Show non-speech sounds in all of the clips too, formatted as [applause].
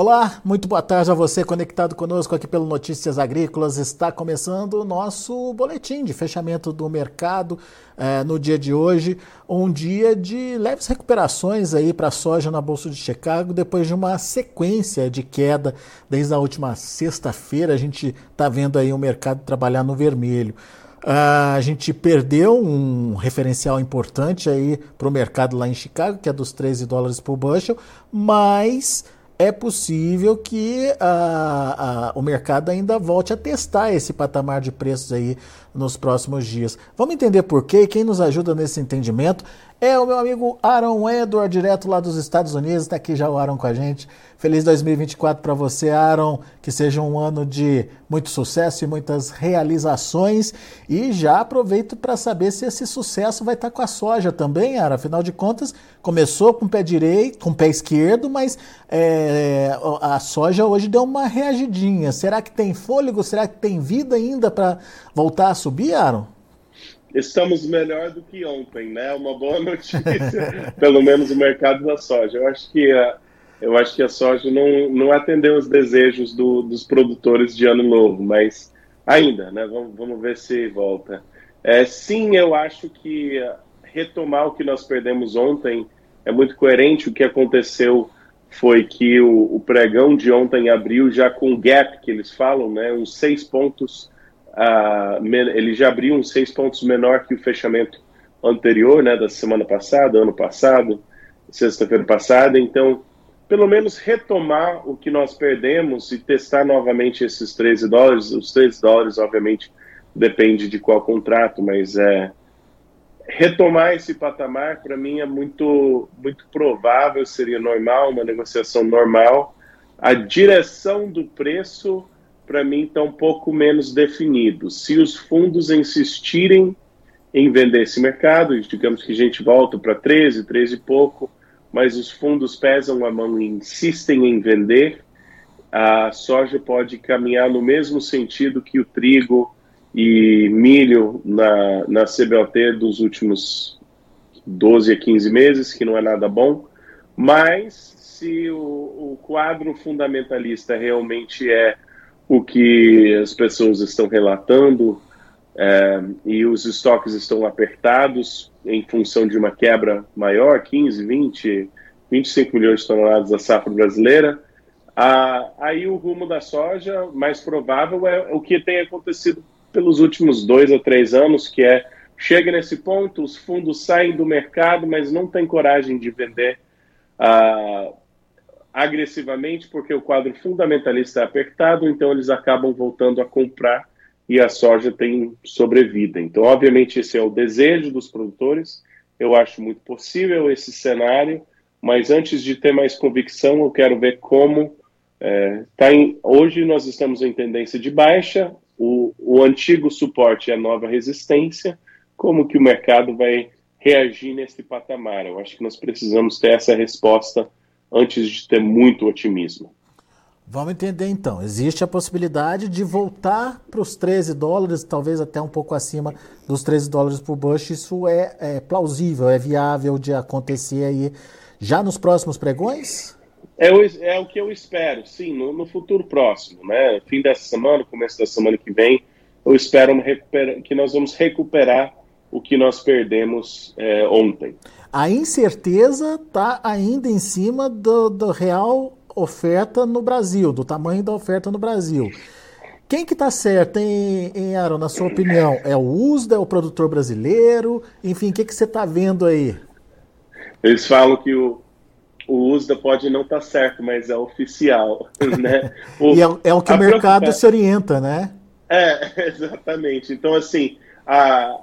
Olá, muito boa tarde a você conectado conosco aqui pelo Notícias Agrícolas. Está começando o nosso boletim de fechamento do mercado eh, no dia de hoje. Um dia de leves recuperações aí para a soja na Bolsa de Chicago, depois de uma sequência de queda desde a última sexta-feira. A gente está vendo aí o mercado trabalhar no vermelho. Uh, a gente perdeu um referencial importante aí para o mercado lá em Chicago, que é dos 13 dólares por bushel, mas é possível que a, a, o mercado ainda volte a testar esse patamar de preços aí nos próximos dias. Vamos entender por quê? Quem nos ajuda nesse entendimento é o meu amigo Aaron Edward, direto lá dos Estados Unidos. Está aqui já o Aaron com a gente. Feliz 2024 para você, Aaron. Que seja um ano de muito sucesso e muitas realizações. E já aproveito para saber se esse sucesso vai estar tá com a soja também, Aaron. Afinal de contas, começou com o pé direito, com o pé esquerdo, mas é, a soja hoje deu uma reagidinha. Será que tem fôlego? Será que tem vida ainda para voltar a subir, Aaron? Estamos melhor do que ontem, né? Uma boa [laughs] notícia, pelo menos o mercado da soja. Eu acho que a, eu acho que a soja não, não atendeu os desejos do, dos produtores de ano novo, mas ainda, né? Vamos, vamos ver se volta. É, sim, eu acho que retomar o que nós perdemos ontem é muito coerente. O que aconteceu foi que o, o pregão de ontem abriu já com gap, que eles falam, né? Uns seis pontos ele já abriu uns seis pontos menor que o fechamento anterior, né, da semana passada, ano passado, sexta-feira passada. Então, pelo menos retomar o que nós perdemos e testar novamente esses 13 dólares. Os 13 dólares, obviamente, depende de qual contrato, mas é retomar esse patamar para mim é muito muito provável, seria normal, uma negociação normal. A direção do preço para mim, está um pouco menos definido. Se os fundos insistirem em vender esse mercado, digamos que a gente volta para 13, 13 e pouco, mas os fundos pesam a mão e insistem em vender, a soja pode caminhar no mesmo sentido que o trigo e milho na, na CBOT dos últimos 12 a 15 meses, que não é nada bom, mas se o, o quadro fundamentalista realmente é o que as pessoas estão relatando é, e os estoques estão apertados em função de uma quebra maior, 15, 20, 25 milhões de toneladas da safra brasileira, ah, aí o rumo da soja mais provável é o que tem acontecido pelos últimos dois a três anos, que é chega nesse ponto, os fundos saem do mercado, mas não tem coragem de vender ah, agressivamente porque o quadro fundamentalista é apertado, então eles acabam voltando a comprar e a soja tem sobrevida. Então, obviamente, esse é o desejo dos produtores. Eu acho muito possível esse cenário, mas antes de ter mais convicção, eu quero ver como é, tá em, hoje nós estamos em tendência de baixa, o, o antigo suporte é a nova resistência, como que o mercado vai reagir nesse patamar? Eu acho que nós precisamos ter essa resposta antes de ter muito otimismo. Vamos entender então. Existe a possibilidade de voltar para os 13 dólares, talvez até um pouco acima dos 13 dólares por bush. Isso é, é plausível, é viável de acontecer aí já nos próximos pregões? É o, é o que eu espero, sim, no, no, futuro próximo, né? Fim dessa semana, começo da semana que vem, eu espero que nós vamos recuperar o que nós perdemos é, ontem a incerteza está ainda em cima do, do, real oferta no Brasil, do tamanho da oferta no Brasil. Quem que está certo, hein, hein, Aaron, na sua opinião? É o USDA, é o produtor brasileiro? Enfim, o que, que você está vendo aí? Eles falam que o, o USDA pode não estar tá certo, mas é oficial, [laughs] né? O, [laughs] e é, é, o que o mercado se orienta, né? É, [laughs] exatamente. Então, assim, a,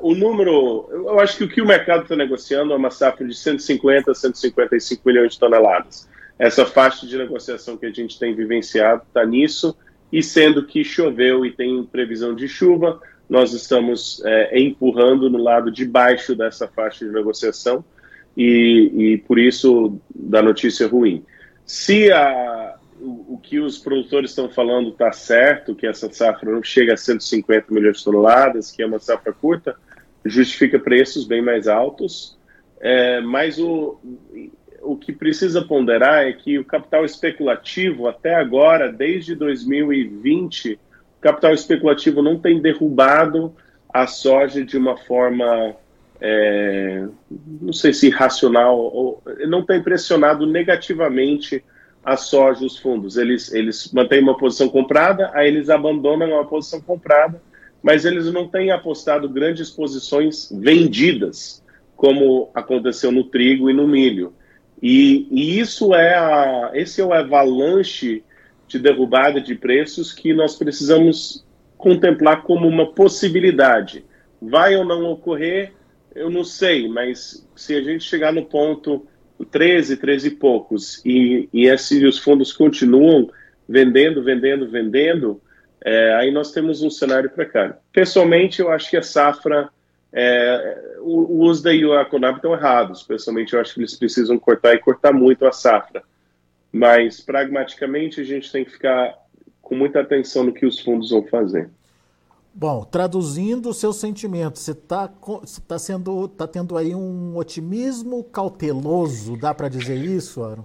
o número, eu acho que o que o mercado está negociando é uma safra de 150 a 155 milhões de toneladas. Essa faixa de negociação que a gente tem vivenciado está nisso, e sendo que choveu e tem previsão de chuva, nós estamos é, empurrando no lado de baixo dessa faixa de negociação, e, e por isso da notícia ruim. Se a, o, que os produtores estão falando está certo, que essa safra não chega a 150 milhões de toneladas, que é uma safra curta, justifica preços bem mais altos. É, mas o, o que precisa ponderar é que o capital especulativo, até agora, desde 2020, o capital especulativo não tem derrubado a soja de uma forma, é, não sei se racional, ou não tem pressionado negativamente a soja os fundos. Eles, eles mantêm uma posição comprada, aí eles abandonam uma posição comprada, mas eles não têm apostado grandes posições vendidas, como aconteceu no trigo e no milho. E, e isso é a, esse é o avalanche de derrubada de preços que nós precisamos contemplar como uma possibilidade. Vai ou não ocorrer, eu não sei, mas se a gente chegar no ponto 13, 13 e poucos, e, e esses, os fundos continuam vendendo, vendendo, vendendo, é, aí nós temos um cenário precário. Pessoalmente, eu acho que a safra, é, o, USDA e o Aconab estão errados. Pessoalmente, eu acho que eles precisam cortar e cortar muito a safra. Mas, pragmaticamente, a gente tem que ficar com muita atenção no que os fundos vão fazer. Bom, traduzindo o seu sentimento, você está tá sendo, tá tendo aí um otimismo cauteloso, dá para dizer isso, Aaron?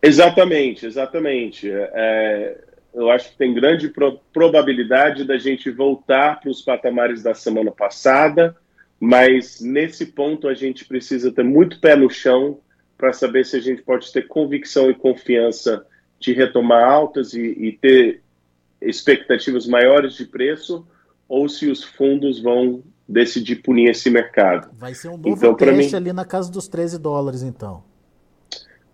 Exatamente, exatamente. É, eu acho que tem grande pro, probabilidade da gente voltar para os patamares da semana passada, mas nesse ponto a gente precisa ter muito pé no chão para saber se a gente pode ter convicção e confiança de retomar altas e, e ter expectativas maiores de preço ou se os fundos vão decidir punir esse mercado. Vai ser um novo então, teste mim, ali na casa dos 13 dólares, então.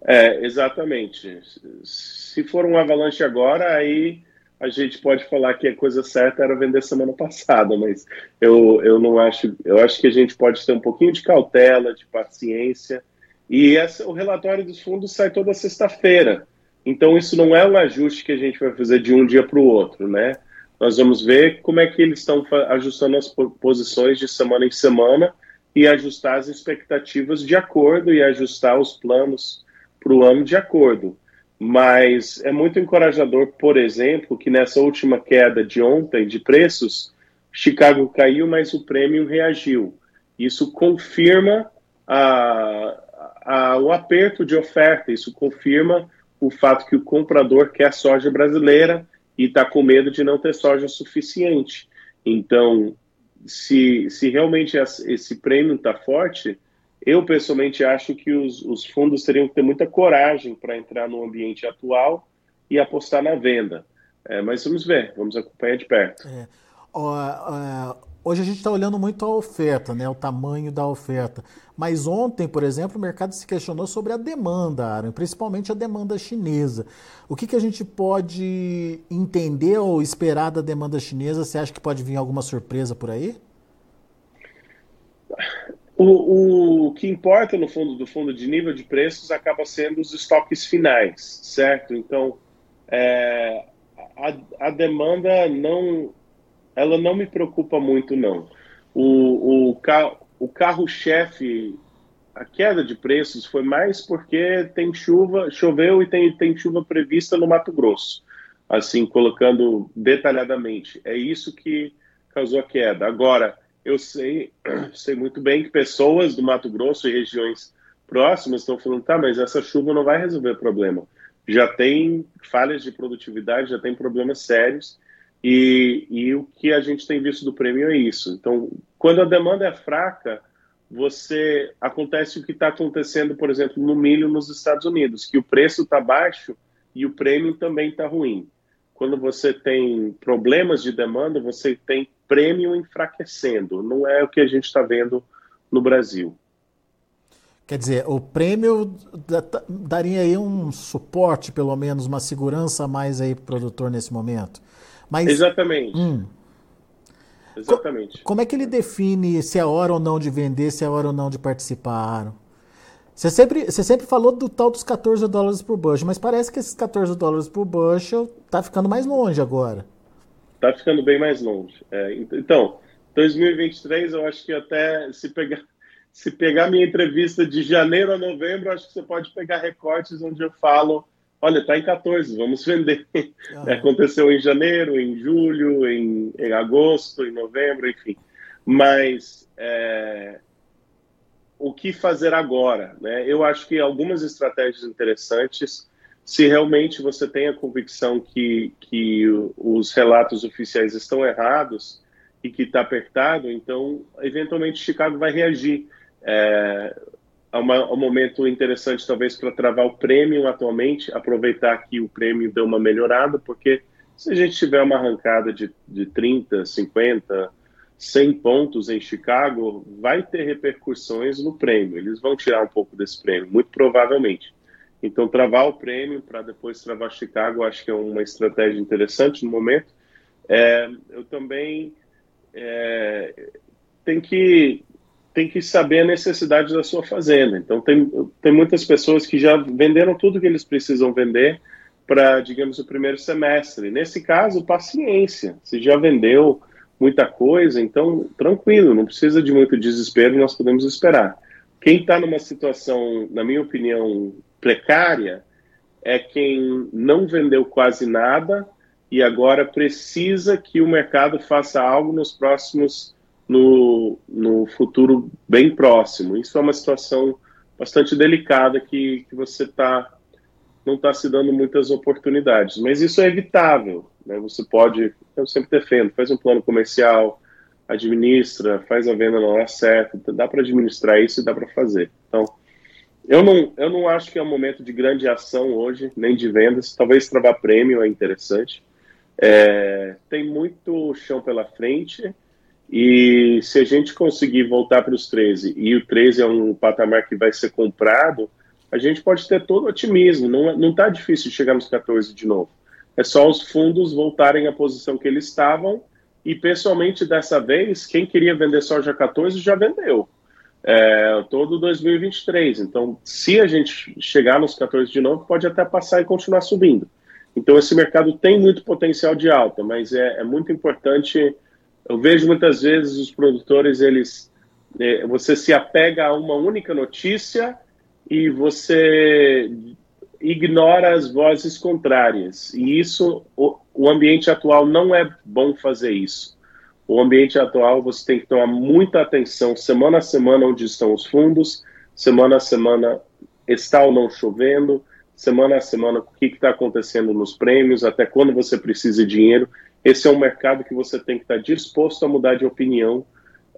É, exatamente. Se for um avalanche agora, aí a gente pode falar que a coisa certa era vender semana [laughs] passada, mas eu, eu não acho. Eu acho que a gente pode ter um pouquinho de cautela, de paciência. E essa, o relatório dos fundos sai toda sexta-feira. Então, isso não é um ajuste que a gente vai fazer de um dia para o outro, né? Nós vamos ver como é que eles estão ajustando as posições de semana em semana e ajustar as expectativas de acordo e ajustar os planos para o ano de acordo. Mas é muito encorajador, por exemplo, que nessa última queda de ontem de preços, Chicago caiu, mas o prêmio reagiu. Isso confirma a, a, o aperto de oferta, isso confirma o fato que o comprador quer soja brasileira e está com medo de não ter soja suficiente. Então, se, se realmente esse prêmio está forte, eu pessoalmente acho que os, os fundos teriam que ter muita coragem para entrar no ambiente atual e apostar na venda. É, mas vamos ver, vamos acompanhar de perto. É. Uh, uh Hoje a gente está olhando muito a oferta, né, o tamanho da oferta. Mas ontem, por exemplo, o mercado se questionou sobre a demanda, Aaron, principalmente a demanda chinesa. O que, que a gente pode entender ou esperar da demanda chinesa? Você acha que pode vir alguma surpresa por aí? O, o que importa no fundo do fundo de nível de preços acaba sendo os estoques finais, certo? Então, é, a, a demanda não ela não me preocupa muito, não. O, o, o carro-chefe, a queda de preços foi mais porque tem chuva, choveu e tem, tem chuva prevista no Mato Grosso. Assim, colocando detalhadamente. É isso que causou a queda. Agora, eu sei, [clears throat] sei muito bem que pessoas do Mato Grosso e regiões próximas estão falando, tá, mas essa chuva não vai resolver o problema. Já tem falhas de produtividade, já tem problemas sérios e, e, o que a gente tem visto do prêmio é isso. Então, quando a demanda é fraca, você acontece o que está acontecendo, por exemplo, no milho nos Estados Unidos, que o preço está baixo e o prêmio também está ruim. Quando você tem problemas de demanda, você tem prêmio enfraquecendo. Não é o que a gente está vendo no Brasil. Quer dizer, o prêmio daria aí um suporte, pelo menos, uma segurança a mais aí para o produtor nesse momento. Mas, Exatamente. Hum, Exatamente. Co como é que ele define se é hora ou não de vender, se é hora ou não de participar, Aaron? Você sempre, você sempre falou do tal dos 14 dólares por bushel, mas parece que esses 14 dólares por bushel tá ficando mais longe agora. Tá ficando bem mais longe. É, então, 2023 eu acho que até se pegar se pegar minha entrevista de janeiro a novembro, acho que você pode pegar recortes onde eu falo olha, está em 14, vamos vender. Ah. [laughs] Aconteceu em janeiro, em julho, em, em, agosto, em novembro, enfim. Mas é, o, que, que fazer agora. Né? Eu acho que algumas estratégias interessantes, se realmente você tem a convicção que, que os relatos oficiais estão errados e que está apertado, então, eventualmente, Chicago vai reagir. É, há, uma, um momento interessante, talvez, para travar o prêmio atualmente, aproveitar que o prêmio deu uma melhorada, porque se a gente tiver uma arrancada de, de 30, 50, 100 pontos em Chicago, vai ter repercussões no prêmio. Eles vão tirar um pouco desse prêmio, muito provavelmente. Então, travar o prêmio para depois travar Chicago, acho que é uma estratégia interessante no momento. É, eu também é, tenho que tem que saber a necessidade da sua fazenda. Então, tem, tem muitas pessoas que já venderam tudo que eles precisam vender para, digamos, o primeiro semestre. Nesse caso, paciência. Se já vendeu muita coisa, então tranquilo, não precisa de muito desespero, nós podemos esperar. Quem está numa situação, na minha opinião, precária é quem não vendeu quase nada e agora precisa que o mercado faça algo nos próximos, no, no futuro bem próximo. Isso é uma situação bastante delicada que, que você tá, não está se dando muitas oportunidades, mas isso é evitável. Né? Você pode, eu sempre defendo, faz um plano comercial, administra, faz a venda na hora certa, dá para administrar isso e dá para fazer. Então, eu não, eu não acho que é um momento de grande ação hoje, nem de vendas. Talvez travar prêmio é interessante. É, tem muito chão pela frente e se a gente conseguir voltar para os 13 e o 13 é um patamar que vai ser comprado, a gente pode ter todo otimismo. Não está difícil chegar nos 14 de novo. É só os fundos voltarem à posição que eles estavam e, pessoalmente, dessa vez, quem queria vender soja 14 já vendeu. É, todo 2023. Então, se a gente chegar nos 14 de novo, pode até passar e continuar subindo. Então, esse mercado tem muito potencial de alta, mas é, é muito importante. Eu vejo muitas vezes os produtores, eles, é, você se apega a uma única notícia e você ignora as vozes contrárias. E isso, o, o ambiente atual não é bom fazer isso. O ambiente atual você tem que tomar muita atenção semana a semana onde estão os fundos, semana a semana está ou não chovendo, semana a semana o que está acontecendo nos prêmios, até quando você precisa de dinheiro. Esse é um mercado que você tem que estar disposto a mudar de opinião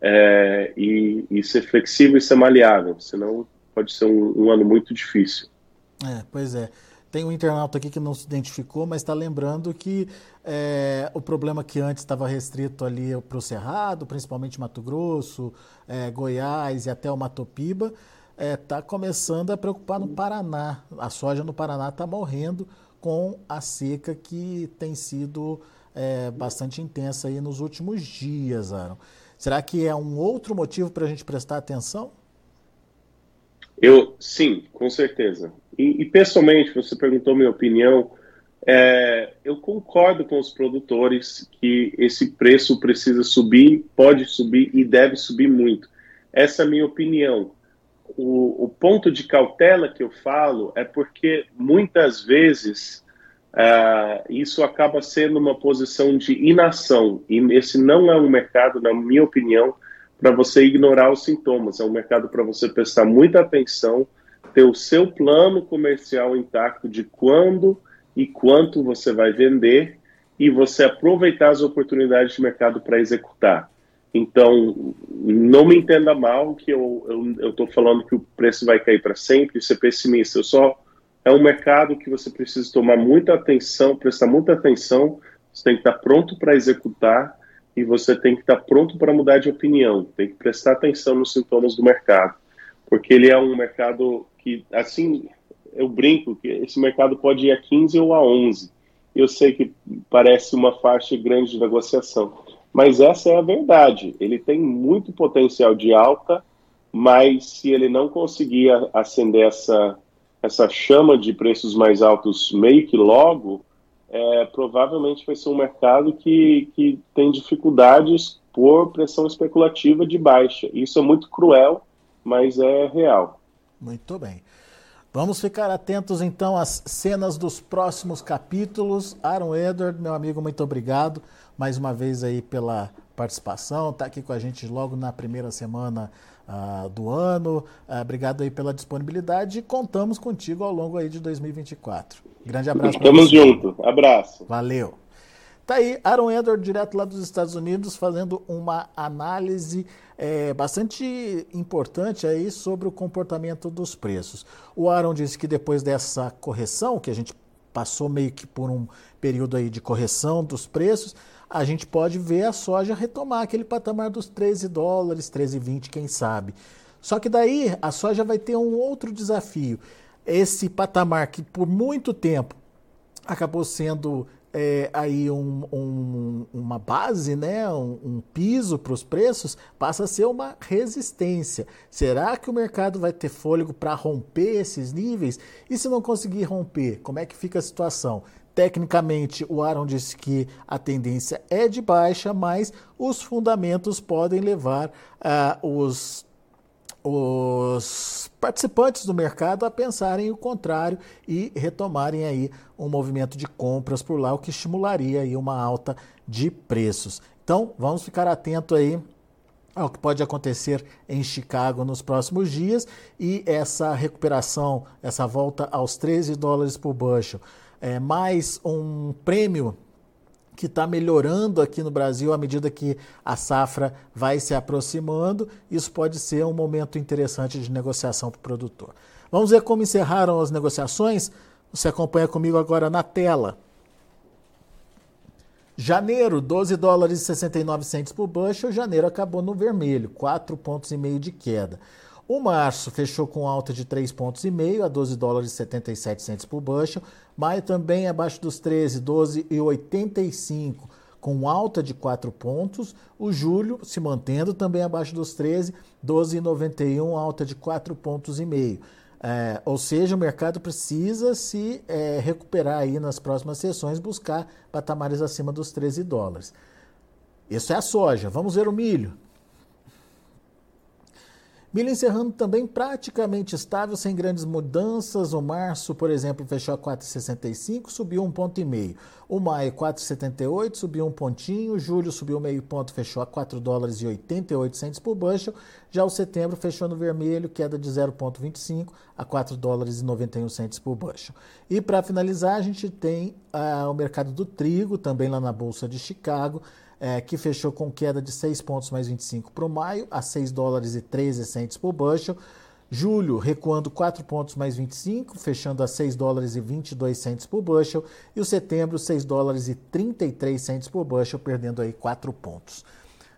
é, e, e, ser flexível e ser maleável, senão pode ser um, um ano muito difícil. É, pois é. Tem um internauta aqui que não se identificou, mas está lembrando que é, o problema que antes estava restrito ali para o Cerrado, principalmente Mato Grosso, é, Goiás e até o Matopiba, está é, tá começando a preocupar no Paraná. A soja no Paraná está morrendo com a seca que tem sido é, bastante intensa aí nos últimos dias, Aaron. Será que é um outro motivo para a gente prestar atenção? Eu, sim, com certeza. E, e pessoalmente, você perguntou minha opinião. É, eu concordo com os produtores que esse preço precisa subir, pode subir e deve subir muito. Essa é a minha opinião. O, o ponto de cautela que eu falo é porque muitas vezes uh, isso acaba sendo uma posição de inação, e esse não é um mercado, na minha opinião, para você ignorar os sintomas. É um mercado para você prestar muita atenção, ter o seu plano comercial intacto de quando e quanto você vai vender e você aproveitar as oportunidades de mercado para executar. Então, não me entenda mal que eu estou falando que o preço vai cair para sempre, ser pessimista. Eu só é um mercado que você precisa tomar muita atenção, prestar muita atenção. Você tem que estar pronto para executar e você tem que estar pronto para mudar de opinião, tem que prestar atenção nos sintomas do mercado, porque ele é um mercado que, assim, eu brinco que esse mercado pode ir a 15 ou a 11. Eu sei que parece uma faixa grande de negociação, mas essa é a verdade. Ele tem muito potencial de alta, mas se ele não conseguir acender essa, essa chama de preços mais altos meio que logo, é, provavelmente vai ser um mercado que, que tem dificuldades por pressão especulativa de baixa. Isso é muito cruel, mas é real. Muito bem. Vamos ficar atentos então às cenas dos próximos capítulos. Aaron Edward, meu amigo, muito obrigado mais uma vez aí pela participação, está aqui com a gente logo na primeira semana uh, do ano. Uh, obrigado aí pela disponibilidade e contamos contigo ao longo aí de 2024. Grande abraço. Tamo junto. Abraço. Valeu. Tá aí, Aaron Edward, direto lá dos Estados Unidos, fazendo uma análise é, bastante importante aí sobre o comportamento dos preços. O Aaron disse que depois dessa correção, que a gente passou meio que por um período aí de correção dos preços, a gente pode ver a soja retomar aquele patamar dos 13 dólares, 13,20, quem sabe. Só que daí a soja vai ter um outro desafio. Esse patamar que por muito tempo acabou sendo é, aí um, um, uma base, né, um, um piso para os preços, passa a ser uma resistência. Será que o mercado vai ter fôlego para romper esses níveis? E se não conseguir romper, como é que fica a situação? Tecnicamente, o Aaron disse que a tendência é de baixa, mas os fundamentos podem levar uh, os os participantes do mercado a pensarem o contrário e retomarem aí um movimento de compras por lá, o que estimularia aí uma alta de preços. Então, vamos ficar atento aí ao que pode acontecer em Chicago nos próximos dias e essa recuperação, essa volta aos 13 dólares por bushel, é, mais um prêmio que está melhorando aqui no Brasil à medida que a safra vai se aproximando. Isso pode ser um momento interessante de negociação para o produtor. Vamos ver como encerraram as negociações? Você acompanha comigo agora na tela. Janeiro, 12 dólares e 69 centos por bushel. Janeiro acabou no vermelho, 4 pontos e meio de queda. O março fechou com alta de 3,5 pontos e meio a 12 dólares e 77 centos por bushel. Maio também abaixo dos 13, 12,85 com alta de 4 pontos. O julho se mantendo também abaixo dos 13, 12,91 alta de 4 pontos e meio. É, ou seja, o mercado precisa se é, recuperar aí nas próximas sessões, buscar patamares acima dos 13 dólares. Isso é a soja. Vamos ver o milho. Milho encerrando também praticamente estável, sem grandes mudanças. O março, por exemplo, fechou a 4,65, subiu um ponto e meio. O maio, 4,78, subiu um pontinho. Julho subiu meio ponto, fechou a 4 dólares e 88 centos por bushel. Já o setembro fechou no vermelho, queda de 0,25 a 4 dólares e 91 centos por bushel. E para finalizar, a gente tem ah, o mercado do trigo, também lá na Bolsa de Chicago é, que fechou com queda de 6 pontos mais 25 para o maio, a 6 dólares e 13 centes por bushel. Julho recuando 4 pontos mais 25, fechando a 6 dólares e 22 centes por bushel. E o setembro, 6 dólares e 33 centes por bushel, perdendo aí 4 pontos.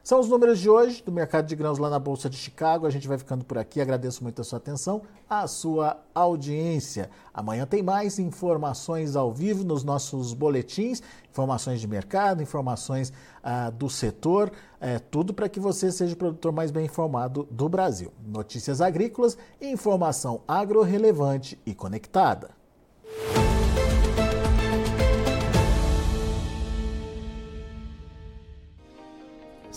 São os números de hoje do mercado de grãos lá na Bolsa de Chicago. A gente vai ficando por aqui. Agradeço muito a sua atenção, a sua audiência. Amanhã tem mais informações ao vivo nos nossos boletins, informações de mercado, informações ah, do setor, é, tudo para que você seja o produtor mais bem informado do Brasil. Notícias agrícolas, informação agro-relevante e conectada.